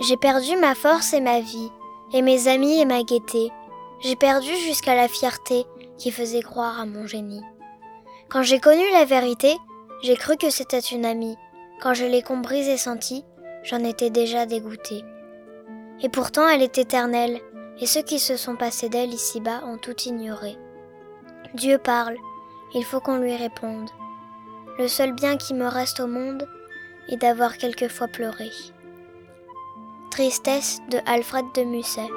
J'ai perdu ma force et ma vie, et mes amis et ma gaieté. J'ai perdu jusqu'à la fierté qui faisait croire à mon génie. Quand j'ai connu la vérité, j'ai cru que c'était une amie. Quand je l'ai comprise et sentie, j'en étais déjà dégoûtée. Et pourtant elle est éternelle, et ceux qui se sont passés d'elle ici-bas ont tout ignoré. Dieu parle, il faut qu'on lui réponde. Le seul bien qui me reste au monde est d'avoir quelquefois pleuré. Tristesse de Alfred de Musset.